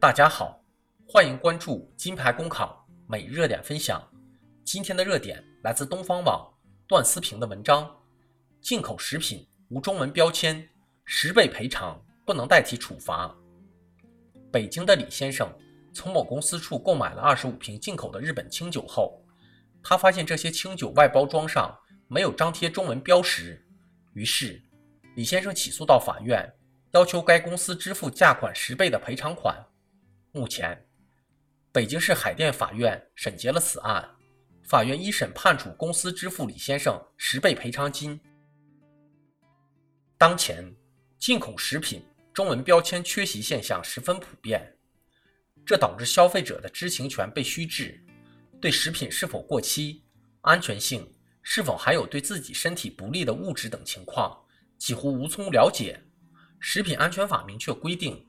大家好，欢迎关注金牌公考每日热点分享。今天的热点来自东方网段思平的文章：进口食品无中文标签，十倍赔偿不能代替处罚。北京的李先生从某公司处购买了二十五瓶进口的日本清酒后，他发现这些清酒外包装上没有张贴中文标识，于是李先生起诉到法院，要求该公司支付价款十倍的赔偿款。目前，北京市海淀法院审结了此案，法院一审判处公司支付李先生十倍赔偿金。当前，进口食品中文标签缺席现象十分普遍，这导致消费者的知情权被虚置，对食品是否过期、安全性是否含有对自己身体不利的物质等情况几乎无从了解。食品安全法明确规定。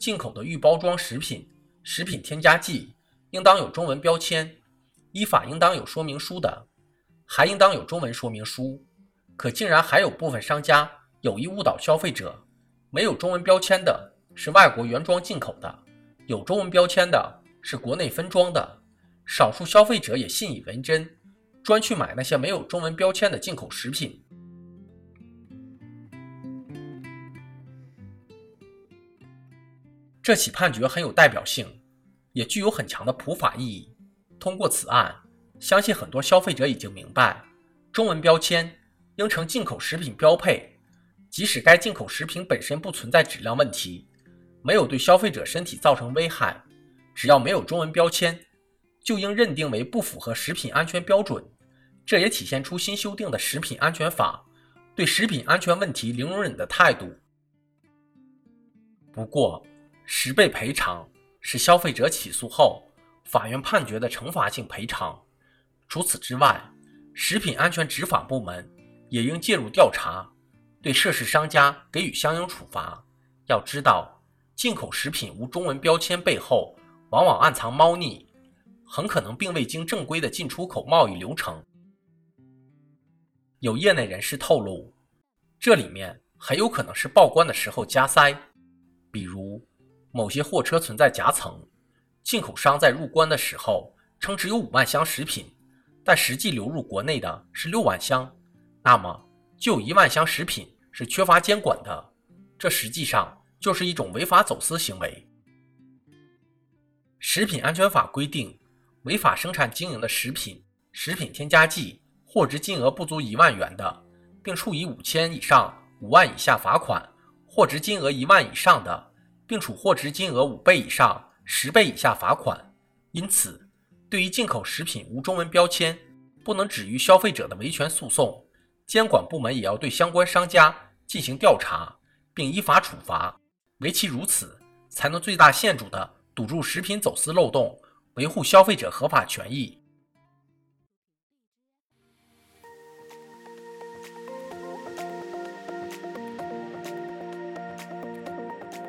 进口的预包装食品、食品添加剂应当有中文标签，依法应当有说明书的，还应当有中文说明书。可竟然还有部分商家有意误导消费者，没有中文标签的是外国原装进口的，有中文标签的是国内分装的。少数消费者也信以为真，专去买那些没有中文标签的进口食品。这起判决很有代表性，也具有很强的普法意义。通过此案，相信很多消费者已经明白，中文标签应成进口食品标配。即使该进口食品本身不存在质量问题，没有对消费者身体造成危害，只要没有中文标签，就应认定为不符合食品安全标准。这也体现出新修订的食品安全法对食品安全问题零容忍的态度。不过，十倍赔偿是消费者起诉后法院判决的惩罚性赔偿。除此之外，食品安全执法部门也应介入调查，对涉事商家给予相应处罚。要知道，进口食品无中文标签背后往往暗藏猫腻，很可能并未经正规的进出口贸易流程。有业内人士透露，这里面很有可能是报关的时候加塞，比如。某些货车存在夹层，进口商在入关的时候称只有五万箱食品，但实际流入国内的是六万箱，那么就有一万箱食品是缺乏监管的，这实际上就是一种违法走私行为。食品安全法规定，违法生产经营的食品、食品添加剂货值金额不足一万元的，并处以五千以上五万以下罚款；货值金额一万以上的。并处货值金额五倍以上十倍以下罚款。因此，对于进口食品无中文标签，不能止于消费者的维权诉讼，监管部门也要对相关商家进行调查，并依法处罚。唯其如此，才能最大限度地堵住食品走私漏洞，维护消费者合法权益。